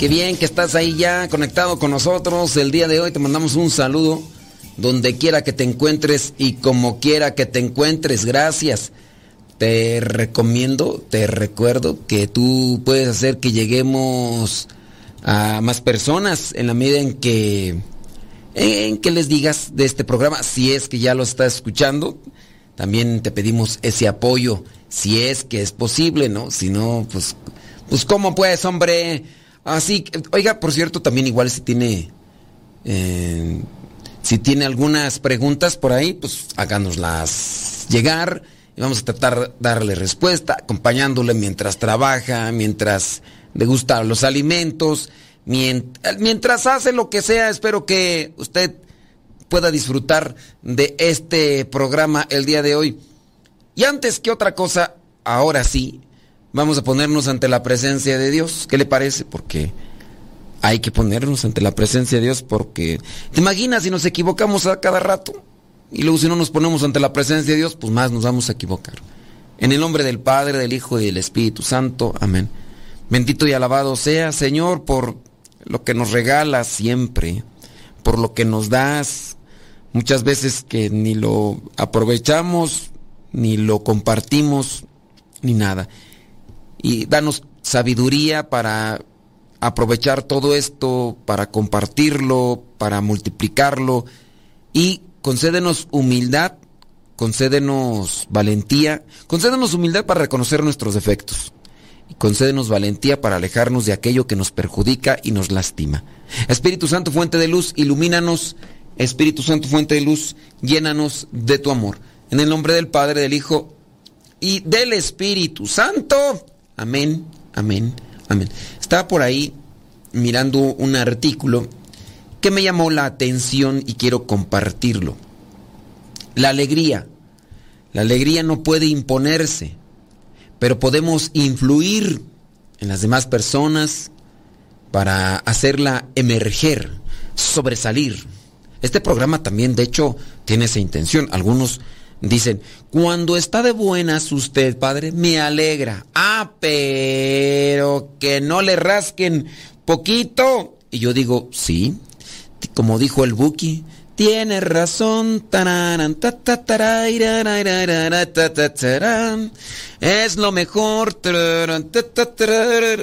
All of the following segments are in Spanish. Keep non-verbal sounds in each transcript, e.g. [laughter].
Qué bien que estás ahí ya conectado con nosotros. El día de hoy te mandamos un saludo donde quiera que te encuentres y como quiera que te encuentres. Gracias. Te recomiendo, te recuerdo que tú puedes hacer que lleguemos a más personas en la medida en que en que les digas de este programa si es que ya lo estás escuchando. También te pedimos ese apoyo si es que es posible, ¿no? Si no, pues pues cómo pues, hombre. Así, oiga, por cierto, también igual si tiene eh, si tiene algunas preguntas por ahí, pues háganoslas llegar y vamos a tratar de darle respuesta, acompañándole mientras trabaja, mientras le gustan los alimentos, mientras hace lo que sea. Espero que usted pueda disfrutar de este programa el día de hoy. Y antes que otra cosa, ahora sí, vamos a ponernos ante la presencia de Dios. ¿Qué le parece? Porque hay que ponernos ante la presencia de Dios porque te imaginas si nos equivocamos a cada rato y luego si no nos ponemos ante la presencia de Dios, pues más nos vamos a equivocar. En el nombre del Padre, del Hijo y del Espíritu Santo. Amén. Bendito y alabado sea, Señor, por lo que nos regalas siempre, por lo que nos das, muchas veces que ni lo aprovechamos, ni lo compartimos, ni nada. Y danos sabiduría para aprovechar todo esto para compartirlo, para multiplicarlo y concédenos humildad, concédenos valentía, concédenos humildad para reconocer nuestros defectos y concédenos valentía para alejarnos de aquello que nos perjudica y nos lastima. Espíritu Santo, fuente de luz, ilumínanos. Espíritu Santo, fuente de luz, llénanos de tu amor. En el nombre del Padre, del Hijo y del Espíritu Santo. Amén, amén, amén. Estaba por ahí mirando un artículo que me llamó la atención y quiero compartirlo. La alegría. La alegría no puede imponerse, pero podemos influir en las demás personas para hacerla emerger, sobresalir. Este programa también, de hecho, tiene esa intención. Algunos Dicen, cuando está de buenas usted, padre, me alegra. Ah, pero que no le rasquen poquito. Y yo digo, sí, como dijo el Buki, tiene razón. Es lo mejor.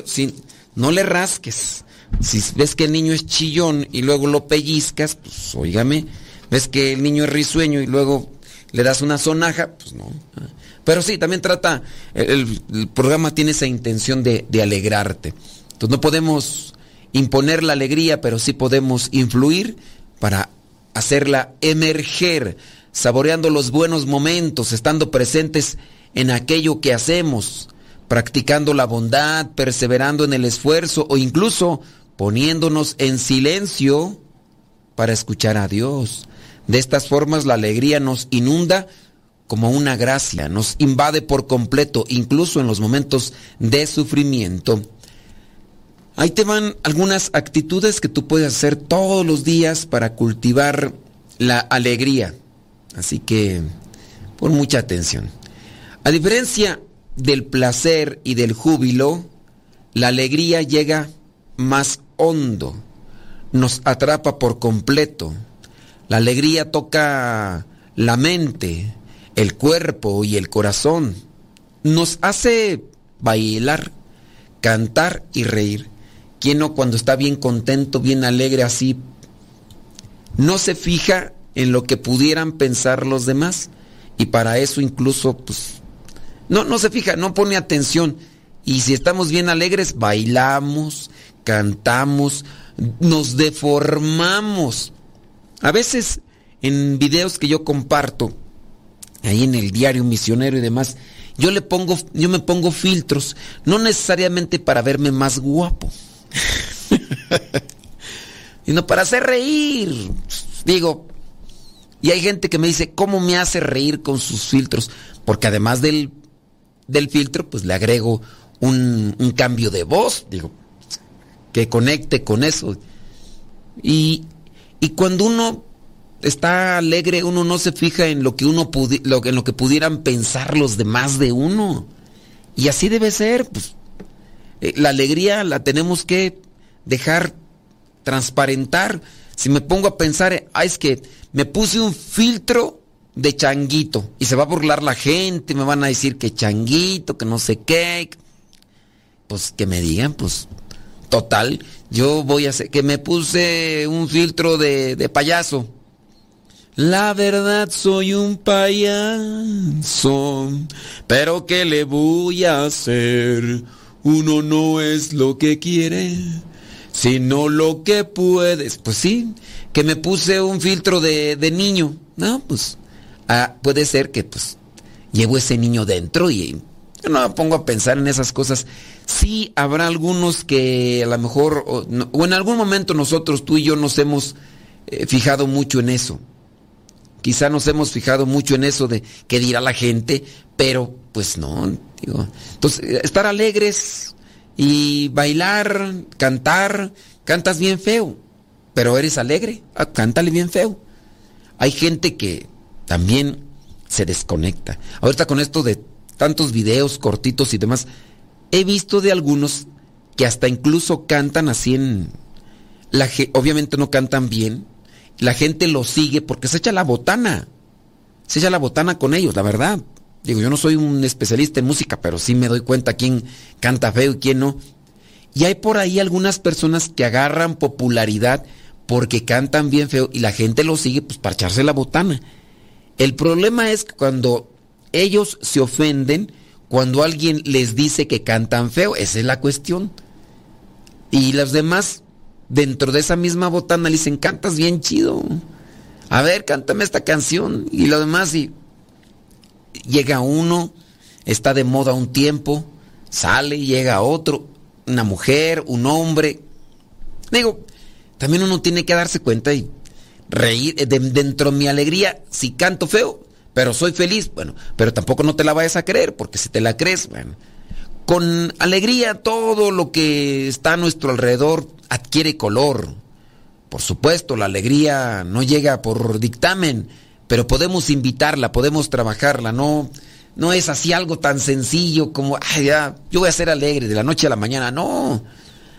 Sí, no le rasques. Si ves que el niño es chillón y luego lo pellizcas, pues óigame. Ves que el niño es risueño y luego le das una sonaja, pues no. Pero sí, también trata, el, programa tiene esa intención de, de, alegrarte. Entonces no podemos imponer la alegría, pero sí podemos influir para hacerla emerger, saboreando los buenos momentos, estando presentes en aquello que hacemos, practicando la bondad, perseverando en el esfuerzo o incluso poniéndonos en silencio para escuchar a Dios. De estas formas la alegría nos inunda como una gracia, nos invade por completo, incluso en los momentos de sufrimiento. Ahí te van algunas actitudes que tú puedes hacer todos los días para cultivar la alegría. Así que, pon mucha atención. A diferencia del placer y del júbilo, la alegría llega más hondo, nos atrapa por completo la alegría toca la mente, el cuerpo y el corazón. Nos hace bailar, cantar y reír. ¿Quién no cuando está bien contento, bien alegre así, no se fija en lo que pudieran pensar los demás? Y para eso incluso, pues, no, no se fija, no pone atención. Y si estamos bien alegres, bailamos, cantamos, nos deformamos. A veces en videos que yo comparto, ahí en el diario misionero y demás, yo le pongo, yo me pongo filtros, no necesariamente para verme más guapo, [laughs] sino para hacer reír. Digo, y hay gente que me dice, ¿cómo me hace reír con sus filtros? Porque además del, del filtro, pues le agrego un, un cambio de voz, digo, que conecte con eso. Y y cuando uno está alegre, uno no se fija en lo que uno en lo que pudieran pensar los demás de uno. Y así debe ser, pues. Eh, la alegría la tenemos que dejar transparentar. Si me pongo a pensar, ah, es que me puse un filtro de changuito y se va a burlar la gente, me van a decir que changuito, que no sé qué. Pues que me digan, pues total, yo voy a hacer que me puse un filtro de, de payaso. La verdad soy un payaso, pero ¿qué le voy a hacer? Uno no es lo que quiere, sino lo que puedes. Pues sí, que me puse un filtro de, de niño. No, pues ah, puede ser que pues llevo ese niño dentro y yo no me pongo a pensar en esas cosas. Sí, habrá algunos que a lo mejor, o, en algún momento nosotros, tú y yo, nos hemos eh, fijado mucho en eso. Quizá nos hemos fijado mucho en eso de qué dirá la gente, pero pues no, digo. Entonces, estar alegres y bailar, cantar, cantas bien feo, pero eres alegre, ah, cántale bien feo. Hay gente que también se desconecta. Ahorita con esto de tantos videos cortitos y demás, he visto de algunos que hasta incluso cantan así en... La, obviamente no cantan bien, la gente lo sigue porque se echa la botana, se echa la botana con ellos, la verdad. Digo, yo no soy un especialista en música, pero sí me doy cuenta quién canta feo y quién no. Y hay por ahí algunas personas que agarran popularidad porque cantan bien feo y la gente lo sigue pues para echarse la botana. El problema es cuando ellos se ofenden cuando alguien les dice que cantan feo. Esa es la cuestión. Y los demás, dentro de esa misma botana, le dicen, cantas bien chido. A ver, cántame esta canción. Y lo demás, y llega uno, está de moda un tiempo, sale, llega otro, una mujer, un hombre. Digo, también uno tiene que darse cuenta y reír dentro de mi alegría, si canto feo, pero soy feliz, bueno, pero tampoco no te la vayas a creer, porque si te la crees, bueno, con alegría todo lo que está a nuestro alrededor adquiere color. Por supuesto, la alegría no llega por dictamen, pero podemos invitarla, podemos trabajarla, no no es así algo tan sencillo como, ay, ya, yo voy a ser alegre de la noche a la mañana, no.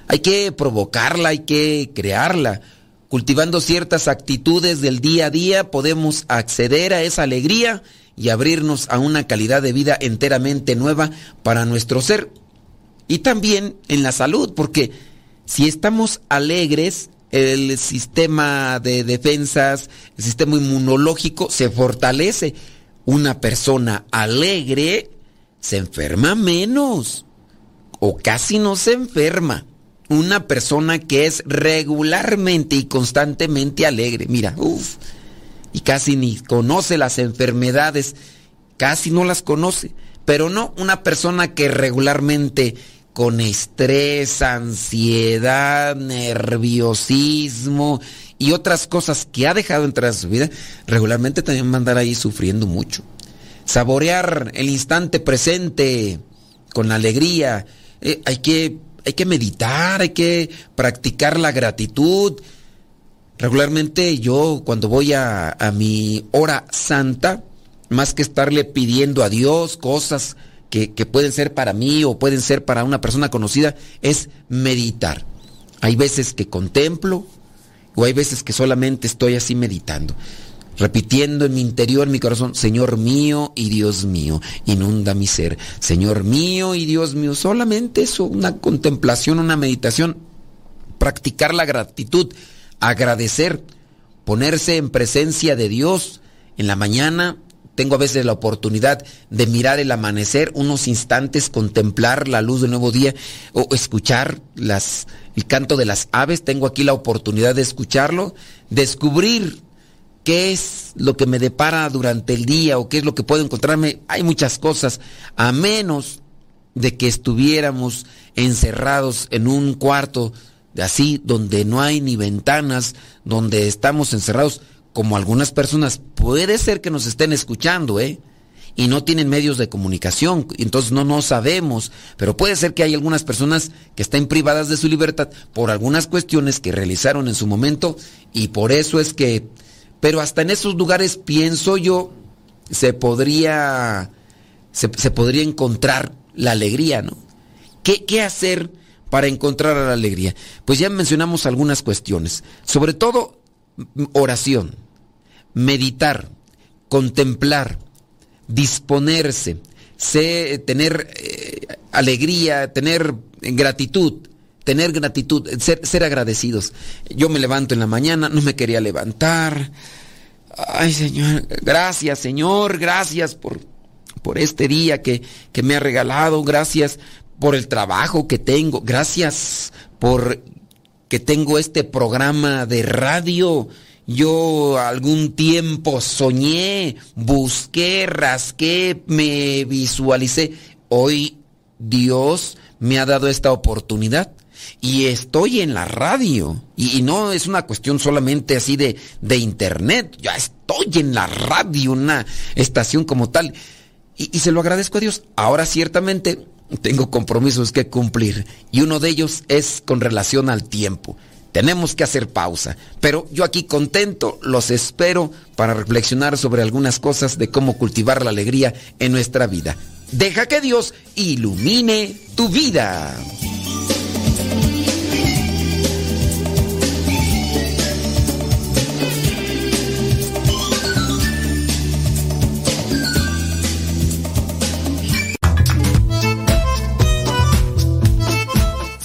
Hay que provocarla, hay que crearla. Cultivando ciertas actitudes del día a día podemos acceder a esa alegría y abrirnos a una calidad de vida enteramente nueva para nuestro ser. Y también en la salud, porque si estamos alegres, el sistema de defensas, el sistema inmunológico se fortalece. Una persona alegre se enferma menos o casi no se enferma una persona que es regularmente y constantemente alegre. Mira, uff, y casi ni conoce las enfermedades, casi no las conoce, pero no una persona que regularmente con estrés, ansiedad, nerviosismo y otras cosas que ha dejado entrar a su vida, regularmente también va a andar ahí sufriendo mucho. Saborear el instante presente con alegría. Eh, hay que hay que meditar, hay que practicar la gratitud. Regularmente yo cuando voy a, mi hora santa, más que estarle pidiendo a Dios cosas que, pueden ser para mí o pueden ser para una persona conocida, es meditar. Hay veces que contemplo o hay veces que solamente estoy así meditando repitiendo en mi interior, en mi corazón, Señor mío y Dios mío, inunda mi ser. Señor mío y Dios mío, solamente eso, una contemplación, una meditación, practicar la gratitud, agradecer, ponerse en presencia de Dios en la mañana. Tengo a veces la oportunidad de mirar el amanecer, unos instantes, contemplar la luz del nuevo día o escuchar las, el canto de las aves. Tengo aquí la oportunidad de escucharlo, descubrir qué es lo que me depara durante el día o qué es lo que puedo encontrarme. Hay muchas cosas, a menos de que estuviéramos encerrados en un cuarto así, donde no hay ni ventanas, donde estamos encerrados, como algunas personas, puede ser que nos estén escuchando, ¿eh? Y no tienen medios de comunicación, entonces no, no sabemos, pero puede ser que hay algunas personas que estén privadas de su libertad por algunas cuestiones que realizaron en su momento y por eso es que pero hasta en esos lugares, pienso yo, se podría, se, podría encontrar la alegría, ¿no? ¿Qué, ¿Qué, hacer para encontrar la alegría? Pues ya mencionamos algunas cuestiones. Sobre todo, oración, meditar, contemplar, disponerse, tener eh, alegría, tener gratitud, tener gratitud, ser, ser agradecidos. Yo me levanto en la mañana, no me quería levantar. Ay, Señor, gracias, Señor, gracias por, por este día que, que me ha regalado, gracias por el trabajo que tengo, gracias por que tengo este programa de radio. Yo algún tiempo soñé, busqué, rasqué, me visualicé. Hoy Dios me ha dado esta oportunidad y estoy en la radio. Y, no es una cuestión solamente así de, de internet, ya estoy en la radio, una estación como tal. Y, y se lo agradezco a Dios. Ahora ciertamente tengo compromisos que cumplir y uno de ellos es con relación al tiempo. Tenemos que hacer pausa, pero yo aquí contento, los espero para reflexionar sobre algunas cosas de cómo cultivar la alegría en nuestra vida. Deja que Dios ilumine tu vida.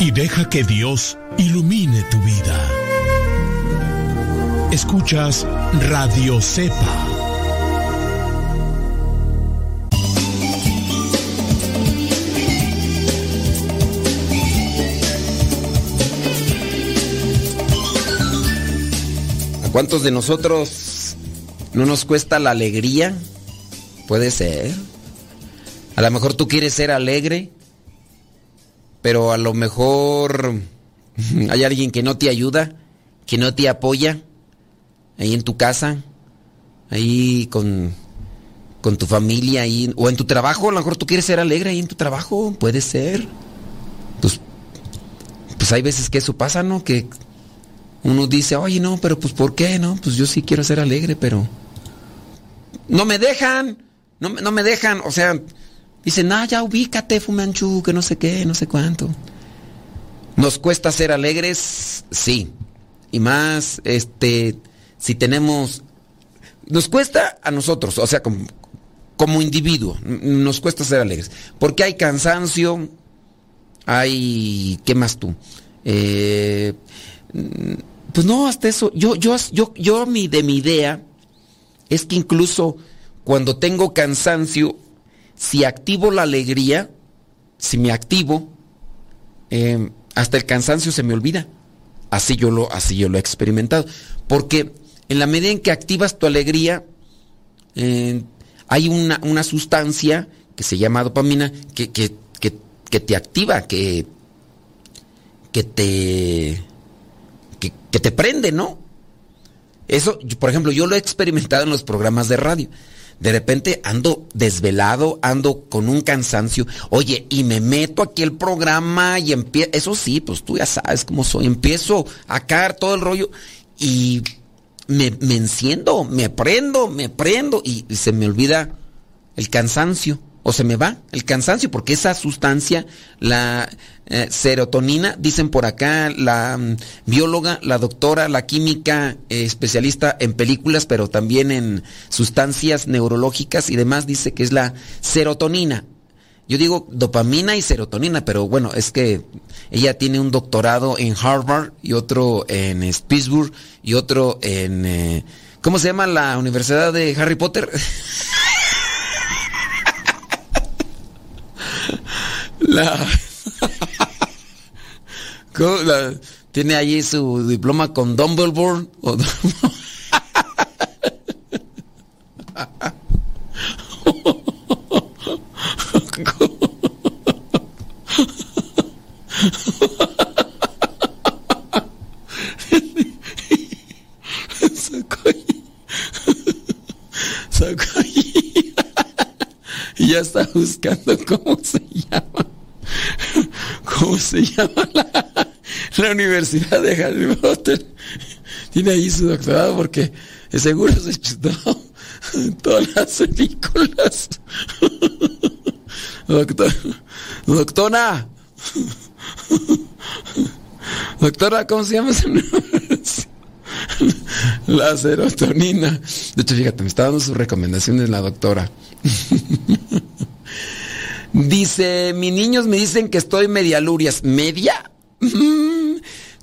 y deja que Dios ilumine tu vida. Escuchas Radio Cepa. ¿A cuántos de nosotros no nos cuesta la alegría? Puede ser. A lo mejor tú quieres ser alegre pero a lo mejor [laughs] hay alguien que no te ayuda, que no te apoya ahí en tu casa, ahí con, con tu familia, ahí, o en tu trabajo, a lo mejor tú quieres ser alegre ahí en tu trabajo, puede ser. Pues, pues hay veces que eso pasa, ¿no? Que uno dice, oye, no, pero pues ¿por qué? No, pues yo sí quiero ser alegre, pero... No me dejan, no, no me dejan, o sea, Dicen, no, ya ubícate, Fumanchu, que no sé qué, no sé cuánto. ¿Nos cuesta ser alegres? Sí. Y más, este, si tenemos... Nos cuesta a nosotros, o sea, como, como individuo, nos cuesta ser alegres. Porque hay cansancio, hay... ¿Qué más tú? Eh, pues no, hasta eso. Yo, yo, yo, yo de mi idea es que incluso cuando tengo cansancio, si activo la alegría, si me activo, em, hasta el cansancio se me olvida. Así yo, lo, así yo lo he experimentado. Porque en la medida en que activas tu alegría, eh, hay una, sustancia que se llama dopamina que, te activa, que, que te. Que, que te prende, ¿no? Eso, por ejemplo, yo lo he experimentado en los programas de radio de repente ando desvelado, ando con un cansancio. Oye, y me meto aquí el programa y empiezo, eso sí, pues tú ya sabes cómo soy, empiezo a caer todo el rollo y me, enciendo, me prendo, me prendo y se me olvida el cansancio o se me va el cansancio porque esa sustancia, la eh, serotonina, dicen por acá la mm, bióloga, la doctora, la química eh, especialista en películas, pero también en sustancias neurológicas y demás, dice que es la serotonina. Yo digo dopamina y serotonina, pero bueno, es que ella tiene un doctorado en Harvard y otro en Pittsburgh y otro en... Eh, ¿Cómo se llama la universidad de Harry Potter? [laughs] [laughs] la, tiene allí su diploma con Dumbledore. O, [laughs] [laughs] ya está buscando cómo se llama. ¿Cómo se llama la, Universidad de Harry Potter? Tiene ahí su doctorado porque seguro se chutó todas las películas. Doctor, doctora. Doctora, ¿cómo se llama ese La serotonina. De hecho, fíjate, me está dando sus recomendaciones la doctora. Dice, mis niños me dicen que estoy media lurias. ¿Media?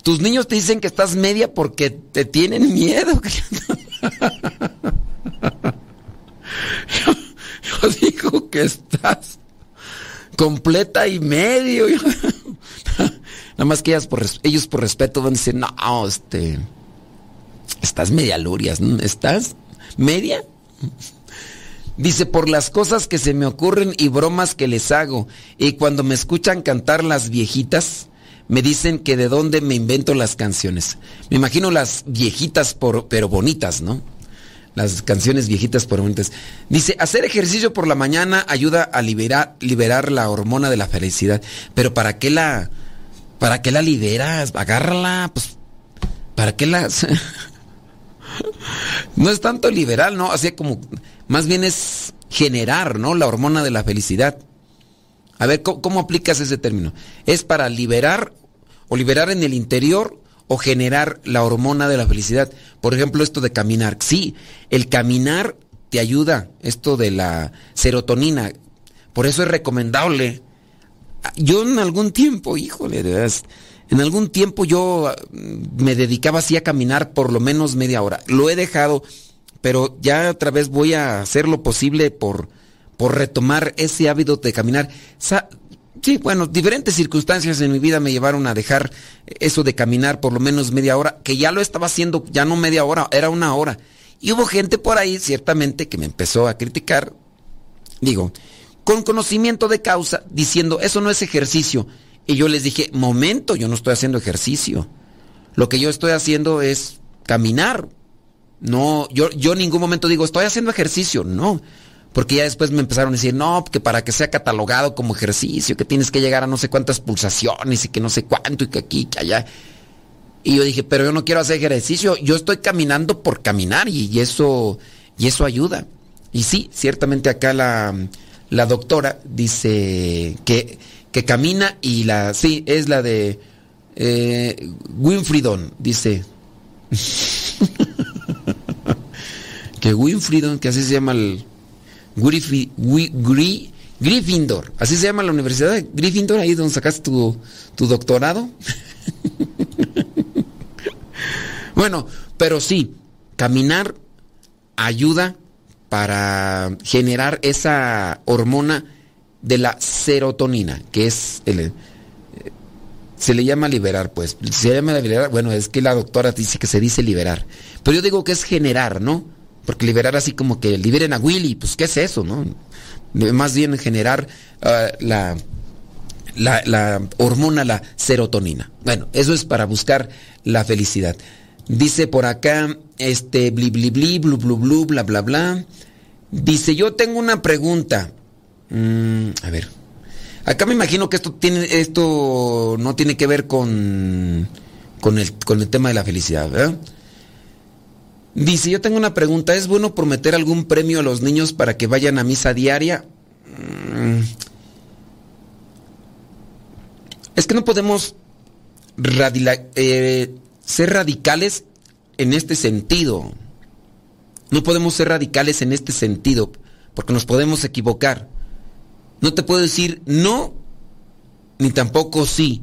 Tus niños te dicen que estás media porque te tienen miedo. [laughs] yo, digo que estás completa y medio. [laughs] Nada más que ellos por respeto van a decir, no, este, estás media lurias, ¿estás media? Dice, por las cosas que se me ocurren y bromas que les hago. Y cuando me escuchan cantar las viejitas, me dicen que de dónde me invento las canciones. Me imagino las viejitas, pero bonitas, ¿no? Las canciones viejitas pero bonitas. Dice, hacer ejercicio por la mañana ayuda a liberar, liberar la hormona de la felicidad. Pero ¿para qué la, para qué la liberas? Agárrala, pues, ¿para qué la... [laughs] no es tanto liberal, ¿no? Así como más bien es generar, ¿no? La hormona de la felicidad. A ver, ¿cómo, aplicas ese término? ¿Es para liberar o liberar en el interior o generar la hormona de la felicidad? Por ejemplo, esto de caminar. Sí, el caminar te ayuda, esto de la serotonina. Por eso es recomendable. Yo en algún tiempo, híjole, de verdad, en algún tiempo yo mm, me dedicaba así a caminar por lo menos media hora. Lo he dejado pero ya otra vez voy a hacer lo posible por, por retomar ese hábito de caminar. sí, bueno, diferentes circunstancias en mi vida me llevaron a dejar eso de caminar por lo menos media hora, que ya lo estaba haciendo, ya no media hora, era una hora. Y hubo gente por ahí, ciertamente, que me empezó a criticar, digo, con conocimiento de causa, diciendo, eso no es ejercicio. Y yo les dije, momento, yo no estoy haciendo ejercicio. Lo que yo estoy haciendo es caminar. No, yo, yo en ningún momento digo, estoy haciendo ejercicio, no. Porque ya después me empezaron a decir, no, que para que sea catalogado como ejercicio, que tienes que llegar a no sé cuántas pulsaciones y que no sé cuánto y que aquí, que allá. Y yo dije, pero yo no quiero hacer ejercicio, yo estoy caminando por caminar y, eso, y eso ayuda. Y sí, ciertamente acá la, la doctora dice que, que, camina y la, sí, es la de eh, Winfridon, dice. [laughs] que Winfried, que así se llama el Gryffindor, así se llama la universidad de Gryffindor, ahí donde sacaste tu, tu doctorado. [laughs] bueno, pero sí, caminar ayuda para generar esa hormona de la serotonina, que es el, eh, se le llama liberar, pues. Se llama liberar, bueno, es que la doctora dice que se dice liberar. Pero yo digo que es generar, ¿no? Porque liberar así como que liberen a Willy, pues ¿qué es eso, no? Más bien generar ah, la, la, hormona, la serotonina. Bueno, eso es para buscar la felicidad. Dice por acá, este, bli, bli, bli, blu, blu, blu, bla, bla, bla. Dice, yo tengo una pregunta. Mm, a ver. Acá me imagino que esto tiene, esto no tiene que ver con, con el, con el tema de la felicidad, ¿verdad? Dice, yo tengo una pregunta, ¿es bueno prometer algún premio a los niños para que vayan a misa diaria? Mm. Es que no podemos eh, ser radicales en este sentido. No podemos ser radicales en este sentido, porque nos podemos equivocar. No te puedo decir no, ni tampoco sí.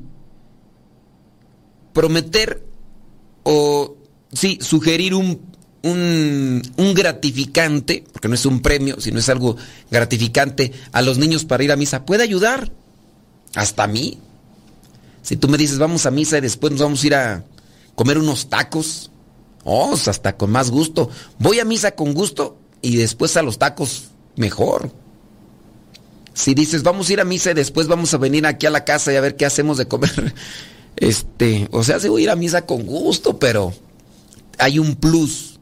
Prometer o, sí, sugerir un, un, un, gratificante, porque no es un premio, sino es algo gratificante a los niños para ir a misa, puede ayudar. Hasta a mí. Si tú me dices, vamos a misa y después nos vamos a ir a comer unos tacos, oh, hasta con más gusto. Voy a misa con gusto y después a los tacos mejor. Si dices, vamos a ir a misa y después vamos a venir aquí a la casa y a ver qué hacemos de comer. [laughs] Este, o sea, se voy a ir a misa con gusto, pero hay un plus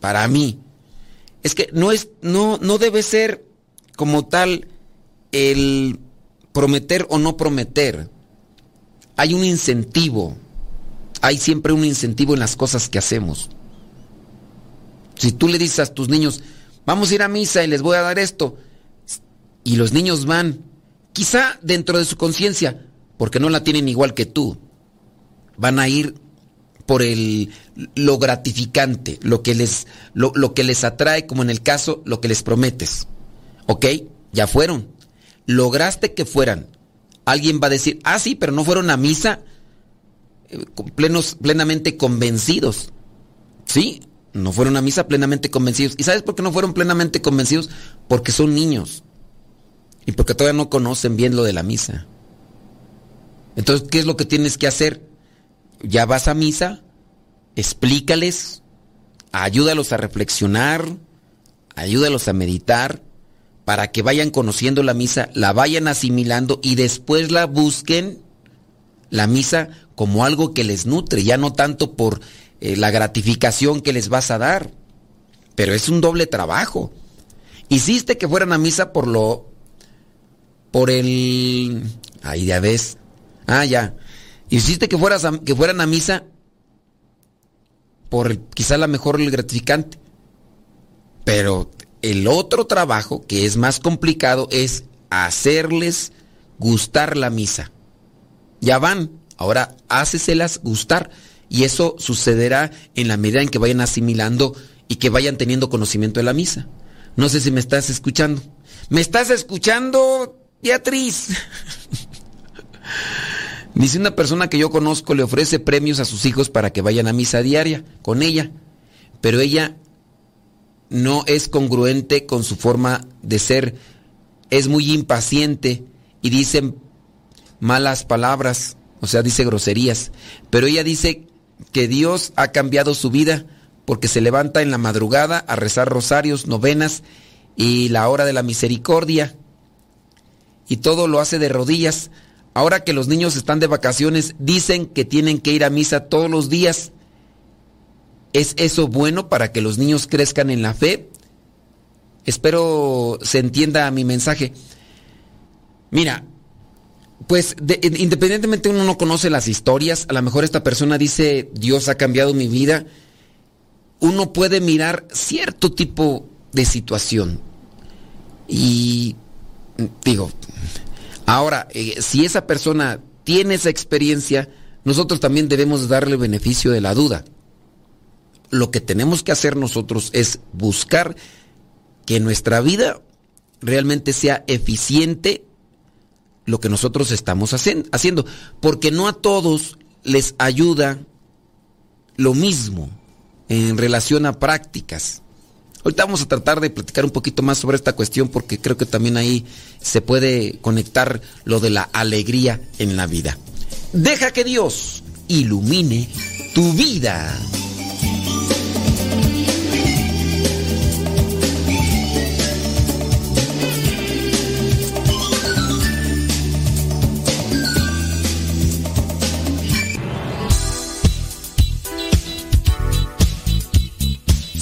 para mí. Es que no es, no, no debe ser como tal el prometer o no prometer. Hay un incentivo. Hay siempre un incentivo en las cosas que hacemos. Si tú le dices a tus niños, vamos a ir a misa y les voy a dar esto, y los niños van, quizá dentro de su conciencia, porque no la tienen igual que tú. Van a ir por el, lo gratificante, lo que, les, lo, lo que les atrae, como en el caso, lo que les prometes. ¿Ok? Ya fueron. Lograste que fueran. Alguien va a decir, ah, sí, pero no fueron a misa eh, plenos, plenamente convencidos. Sí, no fueron a misa plenamente convencidos. ¿Y sabes por qué no fueron plenamente convencidos? Porque son niños. Y porque todavía no conocen bien lo de la misa. Entonces, ¿qué es lo que tienes que hacer? Ya vas a misa, explícales, ayúdalos a reflexionar, ayúdalos a meditar, para que vayan conociendo la misa, la vayan asimilando y después la busquen, la misa, como algo que les nutre, ya no tanto por eh, la gratificación que les vas a dar. Pero es un doble trabajo. Hiciste que fueran a misa por lo... por el... Ahí ya ves. Ah, ya. Hiciste que, fueras que fueran a misa por quizá la mejor el gratificante. Pero el otro trabajo, que es más complicado, es hacerles gustar la misa. Ya van, ahora háceselas gustar. Y eso sucederá en la medida en que vayan asimilando y que vayan teniendo conocimiento de la misa. No sé si me estás escuchando. ¿Me estás escuchando, Beatriz? [laughs] Dice una persona que yo conozco le ofrece premios a sus hijos para que vayan a misa diaria con ella, pero ella no es congruente con su forma de ser, es muy impaciente y dice malas palabras, o sea, dice groserías, pero ella dice que Dios ha cambiado su vida porque se levanta en la madrugada a rezar rosarios, novenas y la hora de la misericordia. Y todo lo hace de rodillas. Ahora que los niños están de vacaciones, dicen que tienen que ir a misa todos los días. ¿Es eso bueno para que los niños crezcan en la fe? Espero se entienda mi mensaje. Mira, pues independientemente uno no conoce las historias, a lo mejor esta persona dice, Dios ha cambiado mi vida, uno puede mirar cierto tipo de situación. Y digo, ahora, eh, si esa persona tiene esa experiencia, nosotros también debemos darle beneficio de la duda. Lo que tenemos que hacer nosotros es buscar que nuestra vida realmente sea eficiente lo que nosotros estamos haciendo, porque no a todos les ayuda lo mismo en relación a prácticas. Ahorita vamos a tratar de platicar un poquito más sobre esta cuestión porque creo que también ahí se puede conectar lo de la alegría en la vida. Deja que Dios ilumine tu vida.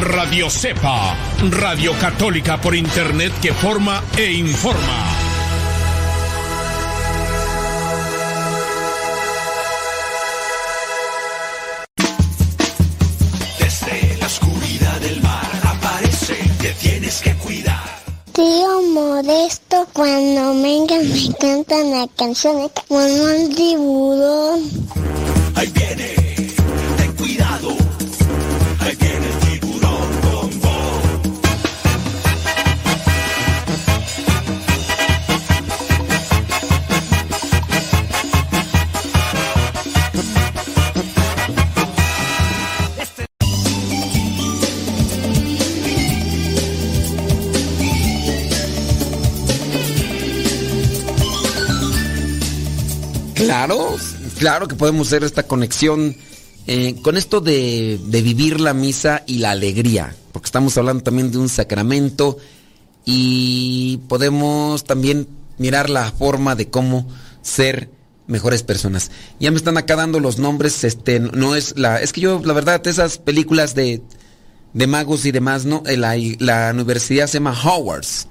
Radio Cepa, Radio Católica por Internet que forma e informa. Desde la oscuridad del mar aparece, te tienes que cuidar. Tío Modesto, cuando venga me cantan la canción como un tiburón. Ahí viene, Claro, claro que podemos hacer esta conexión eh, con esto de, de vivir la misa y la alegría, porque estamos hablando también de un sacramento y podemos también mirar la forma de cómo ser mejores personas. Ya me están acá dando los nombres, este, no es la, es que yo, la verdad, esas películas de, de magos y demás, ¿no? Eh, La, la universidad se llama Hogwarts,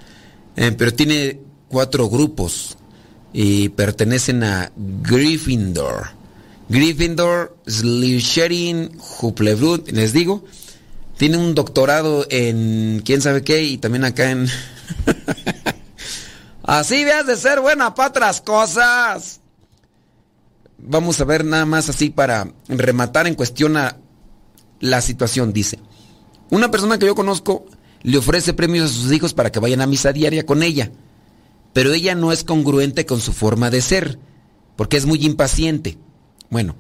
eh, pero tiene cuatro grupos y pertenecen a Gryffindor. Gryffindor, Slytherin, Hufflepuff, les digo, tiene un doctorado en quién sabe qué y también acá en... [laughs] Así veas de ser buena para otras cosas. Vamos a ver nada más así para rematar en cuestión a la situación, dice. Una persona que yo conozco le ofrece premios a sus hijos para que vayan a misa diaria con ella, pero ella no es congruente con su forma de ser, porque es muy impaciente. Bueno,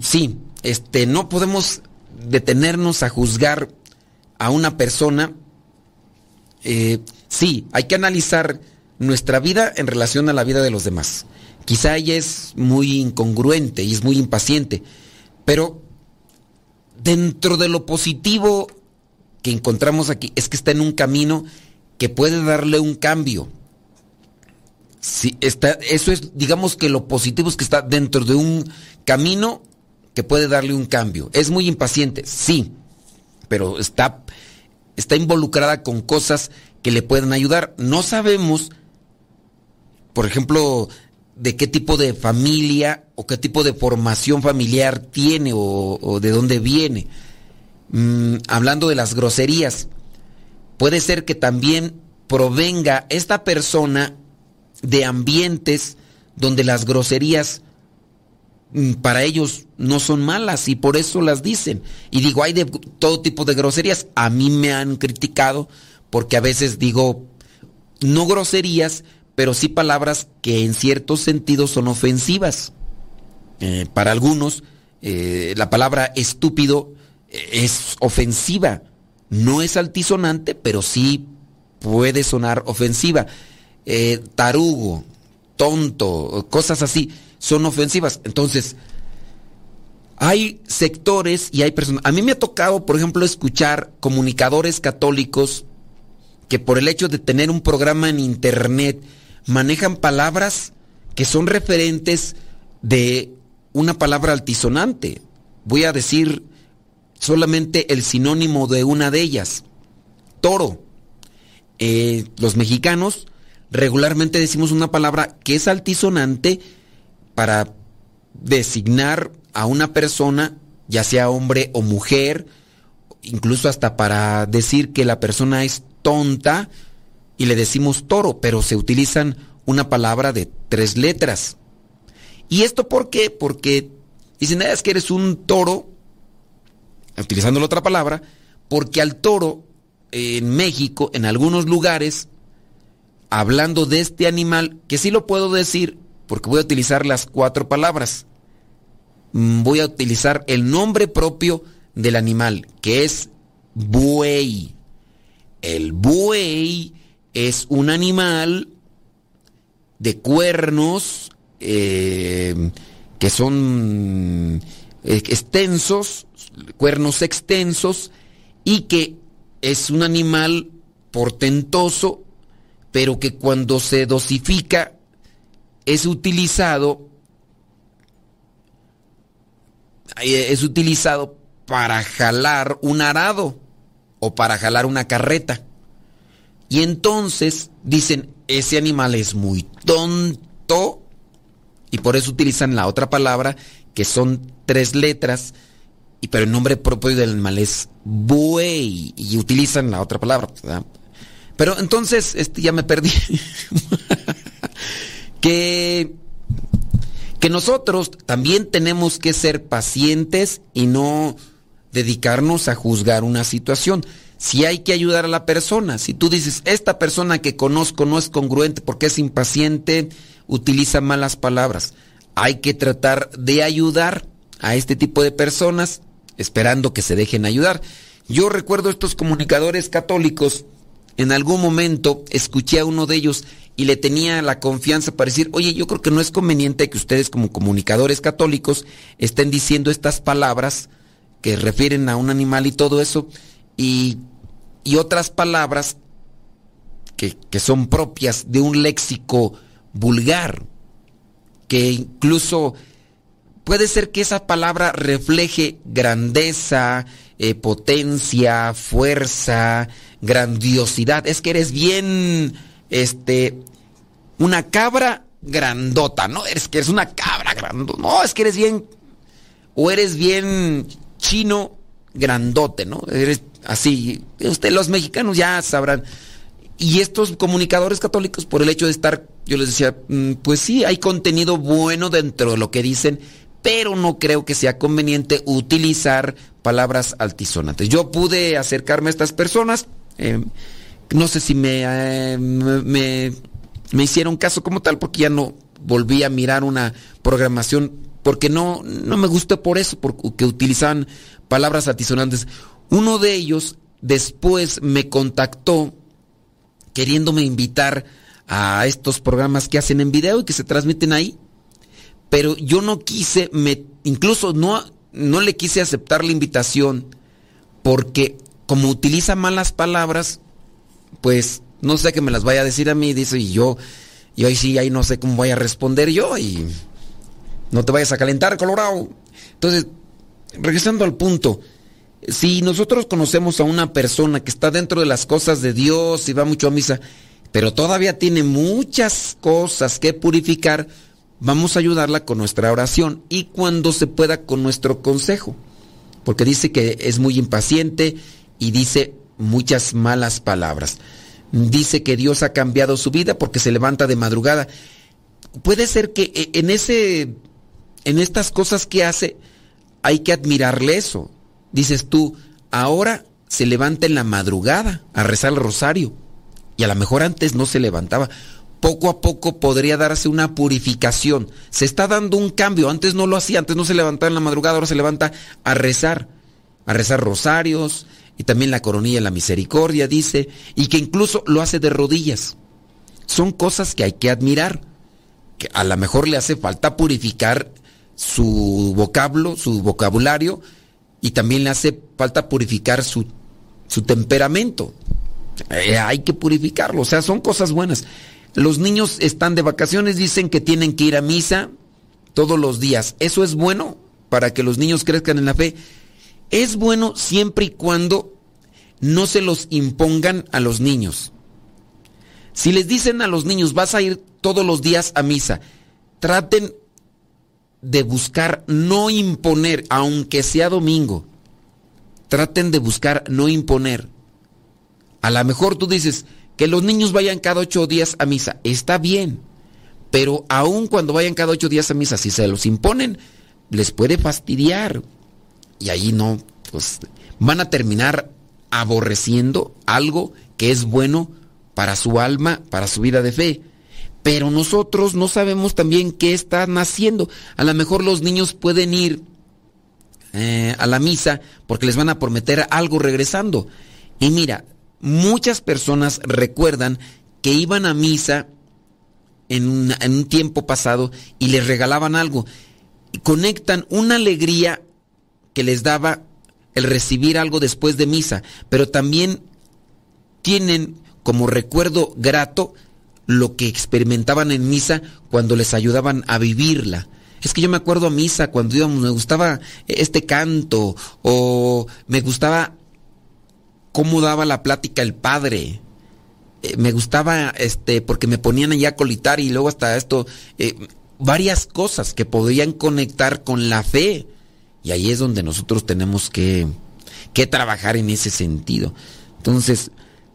sí, este, no podemos detenernos a juzgar a una persona. Eh, sí, hay que analizar nuestra vida en relación a la vida de los demás. Quizá ella es muy incongruente y es muy impaciente, pero dentro de lo positivo que encontramos aquí es que está en un camino que puede darle un cambio. Sí, está, eso es, digamos que lo positivo es que está dentro de un camino que puede darle un cambio. Es muy impaciente, sí, pero está, está involucrada con cosas que le pueden ayudar. No sabemos, por ejemplo, de qué tipo de familia o qué tipo de formación familiar tiene o, de dónde viene. Mm, hablando de las groserías, puede ser que también provenga esta persona de ambientes donde las groserías mm, para ellos no son malas y por eso las dicen. Y digo, hay de todo tipo de groserías. A mí me han criticado porque a veces digo, no groserías, pero sí palabras que en ciertos sentidos son ofensivas. Eh, para algunos, eh, la palabra estúpido eh, es ofensiva. No es altisonante, pero sí puede sonar ofensiva. Eh, tarugo, tonto, cosas así, son ofensivas. Entonces, hay sectores y hay personas. A mí me ha tocado, por ejemplo, escuchar comunicadores católicos que por el hecho de tener un programa en internet manejan palabras que son referentes de una palabra altisonante. Voy a decir solamente el sinónimo de una de ellas, toro. Eh, los mexicanos regularmente decimos una palabra que es altisonante para designar a una persona, ya sea hombre o mujer, incluso hasta para decir que la persona es tonta y le decimos toro, pero se utilizan una palabra de tres letras. ¿Y esto por qué? Porque dicen, "Ah, es que eres un toro, utilizando la otra palabra, porque al toro en México, en algunos lugares, hablando de este animal, que sí lo puedo decir, porque voy a utilizar las cuatro palabras. Mm, Voy a utilizar el nombre propio del animal, que es buey. El buey es un animal de cuernos eh, que son eh, extensos, cuernos extensos, y que es un animal portentoso, pero que cuando se dosifica es utilizado es utilizado para jalar un arado o para jalar una carreta. Y entonces dicen, ese animal es muy tonto y por eso utilizan la otra palabra que son tres letras, pero el nombre propio del animal es buey y utilizan la otra palabra. Pero entonces, este ya me perdí. [laughs] que que nosotros también tenemos que ser pacientes y no dedicarnos a juzgar una situación. Si hay que ayudar a la persona, si tú dices, esta persona que conozco no es congruente porque es impaciente, utiliza malas palabras, hay que tratar de ayudar a este tipo de personas esperando que se dejen ayudar. Yo recuerdo estos comunicadores católicos, en algún momento escuché a uno de ellos y le tenía la confianza para decir, oye, yo creo que no es conveniente que ustedes como comunicadores católicos estén diciendo estas palabras que refieren a un animal y todo eso, y, y otras palabras que, que son propias de un léxico vulgar, que incluso puede ser que esa palabra refleje grandeza, eh, potencia, fuerza, grandiosidad. Es que eres bien este, una cabra grandota, ¿no? Es que eres una cabra grandota, no, es que eres bien, o eres bien chino grandote, ¿no? Eres así, usted, los mexicanos ya sabrán. Y estos comunicadores católicos, por el hecho de estar, yo les decía, mm, pues sí, hay contenido bueno dentro de lo que dicen, pero no creo que sea conveniente utilizar palabras altisonantes. Yo pude acercarme a estas personas, eh, no sé si eh, me, me, hicieron caso como tal, porque ya no volví a mirar una programación, porque no, no me gustó por eso, porque utilizaban palabras atisonantes. Uno de ellos después me contactó queriéndome invitar a estos programas que hacen en video y que se transmiten ahí, pero yo no quise, me, incluso no, no le quise aceptar la invitación, porque como utiliza malas palabras, pues no sé que me las vaya a decir a mí, dice, y yo, y hoy sí, ahí no sé cómo voy a responder yo, y no te vayas a calentar, Colorado. Entonces, regresando al punto, si nosotros conocemos a una persona que está dentro de las cosas de Dios y va mucho a misa, pero todavía tiene muchas cosas que purificar, vamos a ayudarla con nuestra oración y cuando se pueda con nuestro consejo. Porque dice que es muy impaciente y dice muchas malas palabras. Dice que Dios ha cambiado su vida porque se levanta de madrugada. Puede ser que eh, en ese en estas cosas que hace hay que admirarle eso. Dices tú, ahora se levanta en la madrugada a rezar el rosario y a lo mejor antes no se levantaba. Poco a poco podría darse una purificación. Se está dando un cambio. Antes no lo hacía, antes no se levantaba en la madrugada, ahora se levanta a rezar, a rezar rosarios, y también la coronilla de la misericordia, dice, y que incluso lo hace de rodillas. Son cosas que hay que admirar, que a lo mejor le hace falta purificar su vocablo, su vocabulario, y también le hace falta purificar su, su temperamento. Eh, hay que purificarlo, o sea, son cosas buenas. Los niños están de vacaciones, dicen que tienen que ir a misa todos los días. ¿Eso es bueno para que los niños crezcan en la fe? Es bueno siempre y cuando no se los impongan a los niños. Si les dicen a los niños, vas a ir todos los días a misa, traten de buscar no imponer, aunque sea domingo. Traten de buscar no imponer. A lo mejor tú dices que los niños vayan cada ocho días a misa. Está bien. Pero aun cuando vayan cada ocho días a misa, si se los imponen, les puede fastidiar y ahí no, pues van a terminar aborreciendo algo que es bueno para su alma, para su vida de fe. Pero nosotros no sabemos también qué están haciendo. A lo mejor los niños pueden ir eh, a la misa porque les van a prometer algo regresando. Y mira, muchas personas recuerdan que iban a misa en, en un tiempo pasado y les regalaban algo. Y conectan una alegría que les daba el recibir algo después de misa, pero también tienen como recuerdo grato lo que experimentaban en misa cuando les ayudaban a vivirla. Es que yo me acuerdo a misa cuando íbamos, me gustaba este canto o me gustaba cómo daba la plática el padre. Eh, me gustaba este porque me ponían allá a colitar y luego hasta esto eh, varias cosas que podían conectar con la fe. Y ahí es donde nosotros tenemos que, que trabajar en ese sentido. Entonces,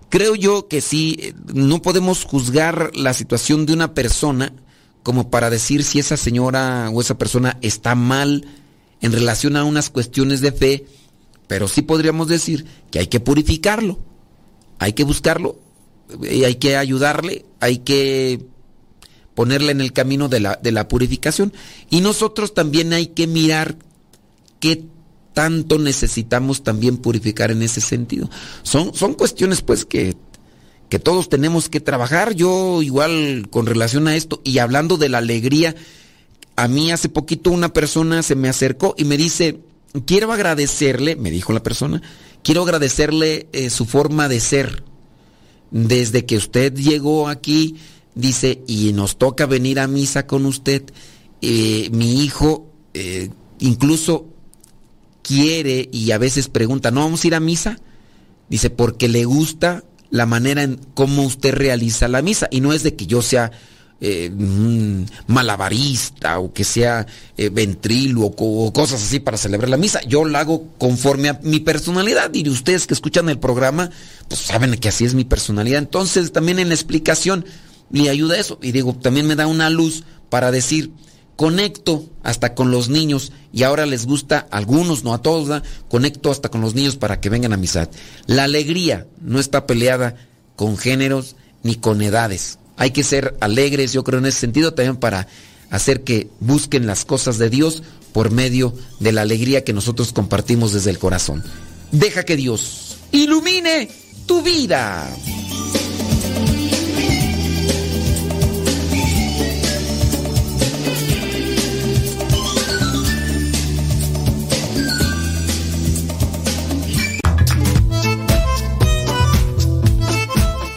creo yo que sí, no podemos juzgar la situación de una persona como para decir si esa señora o esa persona está mal en relación a unas cuestiones de fe, pero sí podríamos decir que hay que purificarlo, hay que buscarlo, y hay que ayudarle, hay que ponerle en el camino de la, de la purificación. Y nosotros también hay que mirar qué tanto necesitamos también purificar en ese sentido. Son, son cuestiones pues que, que todos tenemos que trabajar. Yo igual con relación a esto y hablando de la alegría, a mí hace poquito una persona se me acercó y me dice, quiero agradecerle, me dijo la persona, quiero agradecerle eh, su forma de ser. Desde que usted llegó aquí, dice, y nos toca venir a misa con usted, eh, mi hijo eh, incluso quiere y a veces pregunta, ¿no vamos a ir a misa? Dice, porque le gusta la manera en cómo usted realiza la misa. Y no es de que yo sea eh, malabarista o que sea eh, ventrilo o, cosas así para celebrar la misa. Yo la hago conforme a mi personalidad. Y ustedes que escuchan el programa, pues saben que así es mi personalidad. Entonces también en la explicación le ayuda eso. Y digo, también me da una luz para decir, conecto hasta con los niños y ahora les gusta a algunos, no a todos, conecto hasta con los niños para que vengan a misa. La alegría no está peleada con géneros ni con edades. Hay que ser alegres, yo creo en ese sentido también para hacer que busquen las cosas de Dios por medio de la alegría que nosotros compartimos desde el corazón. Deja que Dios ilumine tu vida.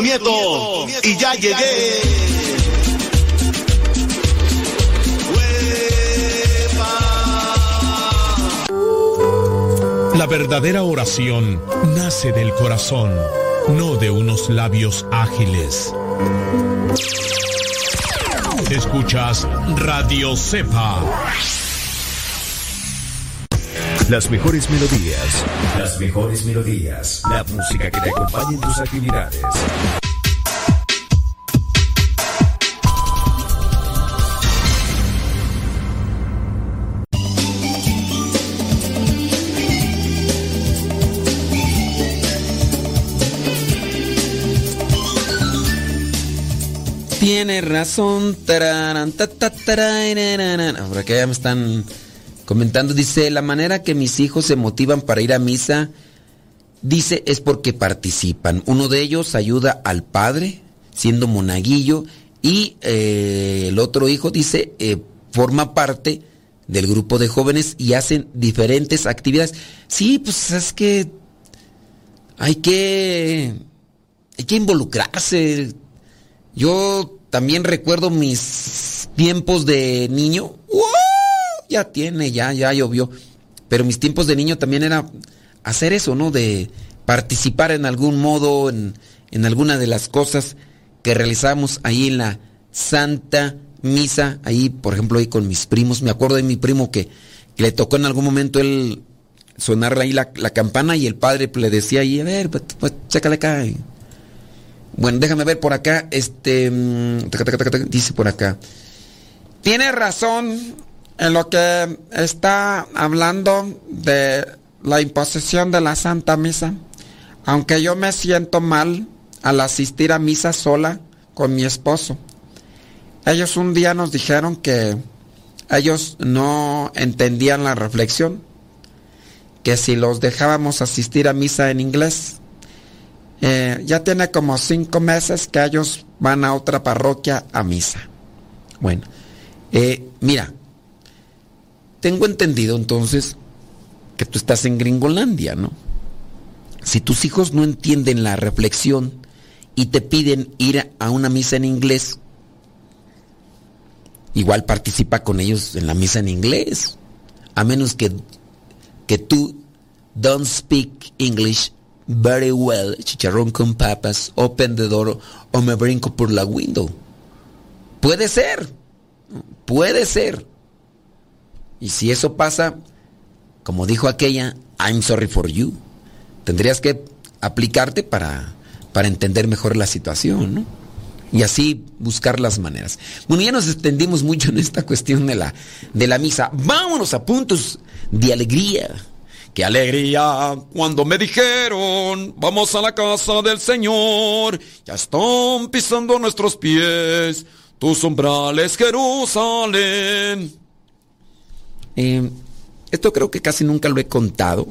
Tu nieto y ya llegué. La verdadera oración nace del corazón, no de unos labios ágiles. Escuchas Radio Cepa. Las mejores melodías. Las mejores melodías. La música que te acompañe en tus actividades. Tiene razón. Ahora que ya me están comentando, dice, la manera que mis hijos se motivan para ir a misa, dice, es porque participan. Uno de ellos ayuda al padre, siendo monaguillo, y eh, el otro hijo, dice, eh, forma parte del grupo de jóvenes y hacen diferentes actividades. Sí, pues es que hay que, hay que involucrarse. Yo también recuerdo mis tiempos de niño. ¡Wow! Ya tiene, ya, ya llovió. Pero mis tiempos de niño también era hacer eso, ¿no? De participar en algún modo en, en alguna de las cosas que realizamos ahí en la Santa misa ahí, por ejemplo, ahí con mis primos. Me acuerdo de mi primo que, que le tocó en algún momento él sonar ahí la, la, campana y el padre le decía ahí, a ver, pues, pues chécale acá. Bueno, déjame ver por acá, este, mm, dice por acá. Tiene razón en lo que está hablando de la imposición de la Santa Misa. Aunque yo me siento mal al asistir a misa sola con mi esposo. Ellos un día nos dijeron que ellos no entendían la reflexión, que si los dejábamos asistir a misa en inglés, eh, ya tiene como cinco meses que ellos van a otra parroquia a misa. Bueno, eh, mira, tengo entendido entonces que tú estás en Gringolandia, ¿no? Si tus hijos no entienden la reflexión y te piden ir a una misa en inglés, igual participa con ellos en la misa en inglés. A menos que, que tú don't speak English very well, chicharrón con papas, open the door o me brinco por la window. Puede ser, puede ser. Y si eso pasa, como dijo aquella, I'm sorry for you. Tendrías que aplicarte para, para entender mejor la situación, ¿no? Y así buscar las maneras. Bueno, ya nos extendimos mucho en esta cuestión de la, de la misa. Vámonos a puntos de alegría. Qué alegría cuando me dijeron, vamos a la casa del Señor. Ya están pisando nuestros pies tus umbrales, Jerusalén. Eh, esto creo que casi nunca lo he contado,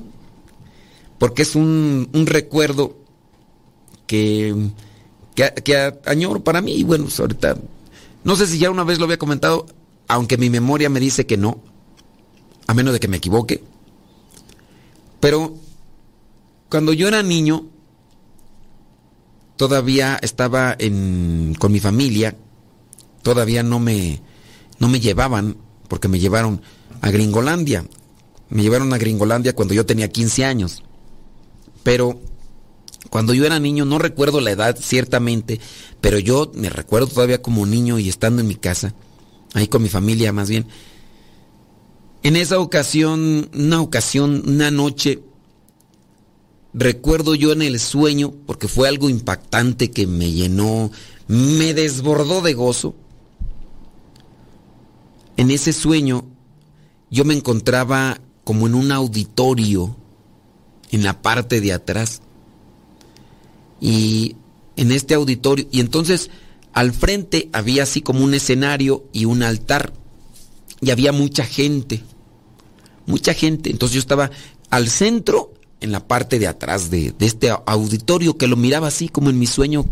porque es un, recuerdo que, que, añoro para mí. Y bueno, pues ahorita, no sé si ya una vez lo había comentado, aunque mi memoria me dice que no, a menos de que me equivoque. Pero cuando yo era niño, todavía estaba en, con mi familia, todavía no me, no me llevaban, porque me llevaron a Gringolandia. Me llevaron a Gringolandia cuando yo tenía 15 años. Pero cuando yo era niño, no recuerdo la edad ciertamente, pero yo me recuerdo todavía como niño y estando en mi casa, ahí con mi familia más bien. En esa ocasión, una ocasión, una noche, recuerdo yo en el sueño, porque fue algo impactante que me llenó, me desbordó de gozo. En ese sueño yo me encontraba como en un auditorio en la parte de atrás. Y en este auditorio, y entonces al frente había así como un escenario y un altar. Y había mucha gente, mucha gente. Entonces yo estaba al centro, en la parte de atrás de, de este auditorio, que lo miraba así como en mi sueño.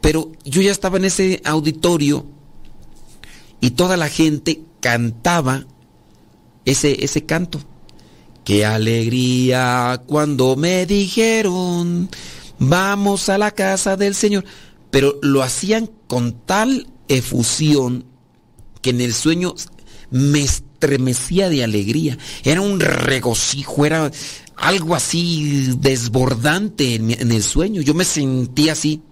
Pero yo ya estaba en ese auditorio y toda la gente cantaba ese, ese canto. Qué alegría cuando me dijeron, vamos a la casa del Señor. Pero lo hacían con tal efusión que en el sueño me estremecía de alegría. Era un regocijo, era algo así desbordante en, en el sueño. Yo me sentía así.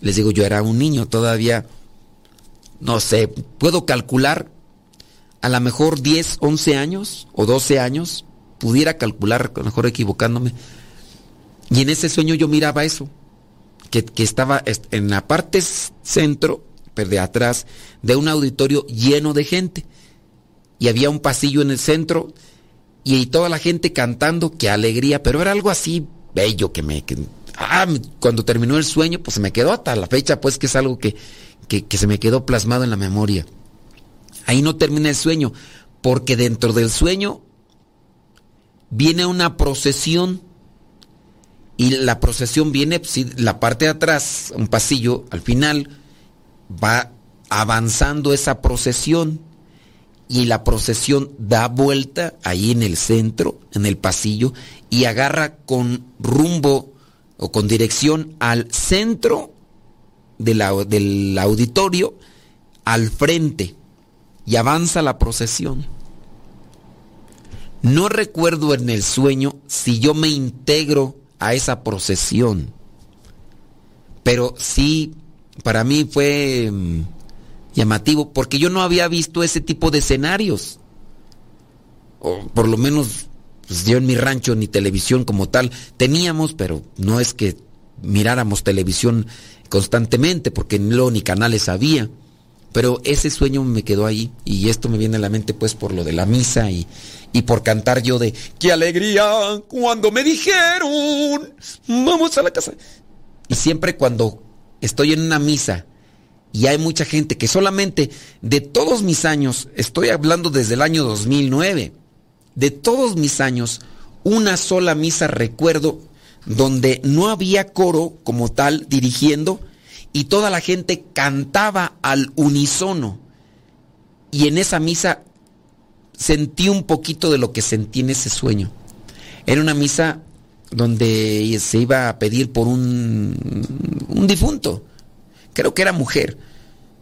Les digo, yo era un niño todavía, no sé, puedo calcular a lo mejor 10, 11 años o 12 años, pudiera calcular, a lo mejor equivocándome. Y en ese sueño yo miraba eso, que, estaba en la parte centro, pero de atrás, de un auditorio lleno de gente. Y había un pasillo en el centro y toda la gente cantando, qué alegría, pero era algo así bello que me... ah, cuando terminó el sueño, pues se me quedó hasta la fecha, pues que es algo que, que se me quedó plasmado en la memoria. Ahí no termina el sueño, porque dentro del sueño viene una procesión y la procesión viene, pues, la parte de atrás, un pasillo, al final va avanzando esa procesión y la procesión da vuelta ahí en el centro, en el pasillo, y agarra con rumbo o con dirección al centro del auditorio, al frente y avanza la procesión. No recuerdo en el sueño si yo me integro a esa procesión, pero sí, para mí fue mm, llamativo, porque yo no había visto ese tipo de escenarios. O por lo menos pues, yo en mi rancho ni televisión como tal teníamos, pero no es que miráramos televisión constantemente, porque lo ni canales había. Pero ese sueño me quedó ahí y esto me viene a la mente pues por lo de la misa y, y por cantar yo de qué alegría cuando me dijeron vamos a la casa. Y siempre cuando estoy en una misa y hay mucha gente que solamente de todos mis años, estoy hablando desde el año 2009, de todos mis años, una sola misa recuerdo donde no había coro como tal dirigiendo y toda la gente cantaba al unísono. Y en esa misa sentí un poquito de lo que sentí en ese sueño. Era una misa donde se iba a pedir por un, un difunto. Creo que era mujer.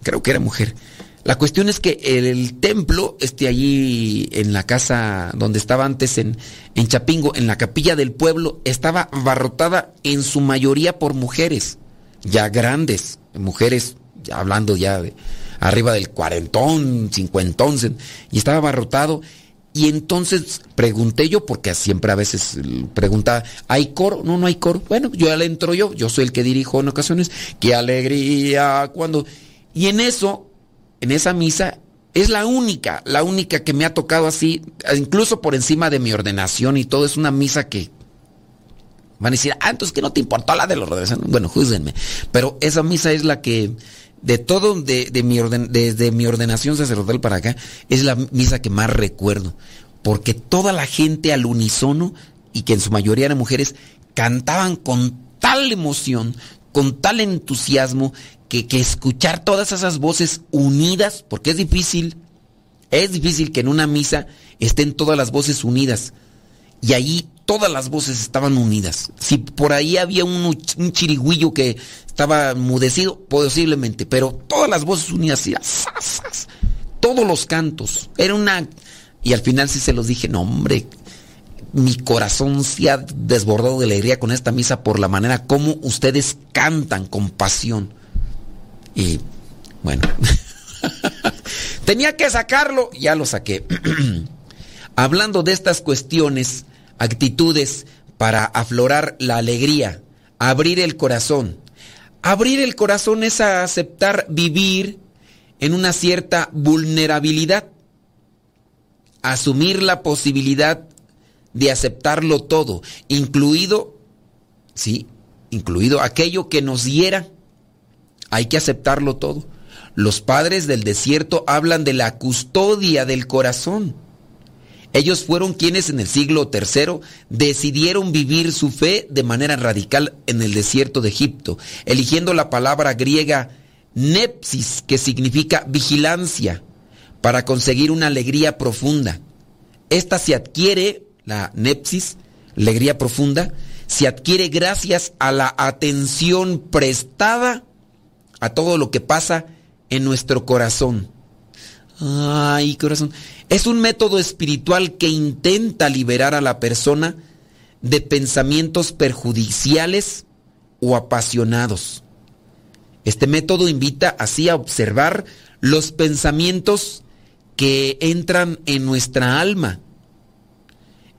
Creo que era mujer. La cuestión es que el, templo, este allí en la casa donde estaba antes en, en Chapingo, en la capilla del pueblo, estaba abarrotada en su mayoría por mujeres, ya grandes, mujeres, hablando ya de arriba del cuarentón, cincuentón, y estaba abarrotado. Y entonces pregunté yo, porque siempre a veces preguntaba, ¿hay coro? No, no hay coro. Bueno, yo ya le entro yo, yo soy el que dirijo en ocasiones. ¡Qué alegría! Cuando... Y en eso en esa misa es la única, la única que me ha tocado así, incluso por encima de mi ordenación y todo. Es una misa que van a decir, ah, entonces que no te importó la de los ordenación. Bueno, júzguenme. Pero esa misa es la que, de todo, de, mi orden, desde mi ordenación sacerdotal para acá, es la misa que más recuerdo. Porque toda la gente al unísono, y que en su mayoría eran mujeres, cantaban con tal emoción, con tal entusiasmo, que, escuchar todas esas voces unidas, porque es difícil, es difícil que en una misa estén todas las voces unidas. Y ahí todas las voces estaban unidas. Si por ahí había un, un chirigüillo que estaba mudecido, posiblemente, pero todas las voces unidas, todos los cantos. Era una... Y al final sí se los dije, no hombre, mi corazón se ha desbordado de alegría con esta misa por la manera como ustedes cantan con pasión. Y bueno, [laughs] tenía que sacarlo, ya lo saqué. [clears throat] Hablando de estas cuestiones, actitudes para aflorar la alegría, abrir el corazón. Abrir el corazón es aceptar vivir en una cierta vulnerabilidad, asumir la posibilidad de aceptarlo todo, incluido, sí, incluido aquello que nos hiera hay que aceptarlo todo. Los padres del desierto hablan de la custodia del corazón. Ellos fueron quienes en el siglo III decidieron vivir su fe de manera radical en el desierto de Egipto, eligiendo la palabra griega nepsis, que significa vigilancia, para conseguir una alegría profunda. Esta se adquiere, la nepsis, alegría profunda, se adquiere gracias a la atención prestada a todo lo que pasa en nuestro corazón. Ay, corazón. Es un método espiritual que intenta liberar a la persona de pensamientos perjudiciales o apasionados. Este método invita así a observar los pensamientos que entran en nuestra alma.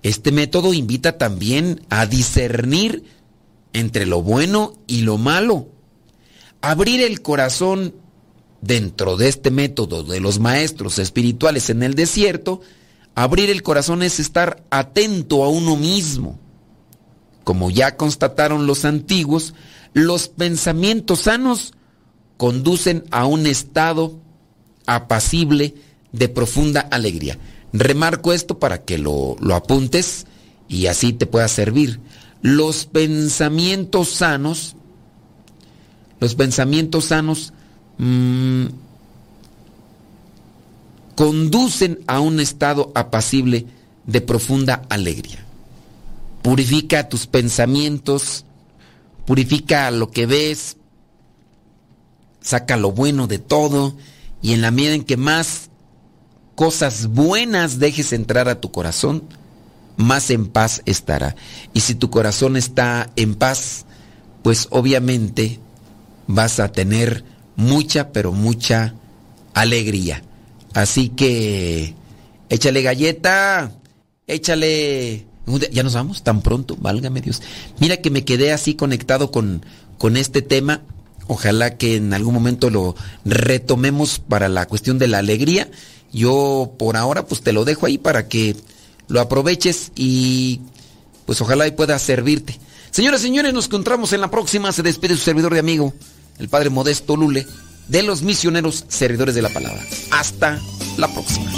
Este método invita también a discernir entre lo bueno y lo malo abrir el corazón dentro de este método de los maestros espirituales en el desierto, abrir el corazón es estar atento a uno mismo. Como ya constataron los antiguos, los pensamientos sanos conducen a un estado apacible de profunda alegría. Remarco esto para que lo, lo apuntes y así te pueda servir. Los pensamientos sanos los pensamientos sanos mm, conducen a un estado apacible de profunda alegría. Purifica tus pensamientos, purifica lo que ves, saca lo bueno de todo y en la medida en que más cosas buenas dejes entrar a tu corazón, más en paz estará. Y si tu corazón está en paz, pues obviamente vas a tener mucha, pero mucha alegría. Así que échale galleta, échale... Ya nos vamos tan pronto, válgame Dios. Mira que me quedé así conectado con, con este tema. Ojalá que en algún momento lo retomemos para la cuestión de la alegría. Yo por ahora pues te lo dejo ahí para que lo aproveches y pues ojalá pueda servirte. Señoras y señores, nos encontramos en la próxima. Se despide su servidor de amigo, el Padre Modesto Lule, de los misioneros servidores de la palabra. Hasta la próxima.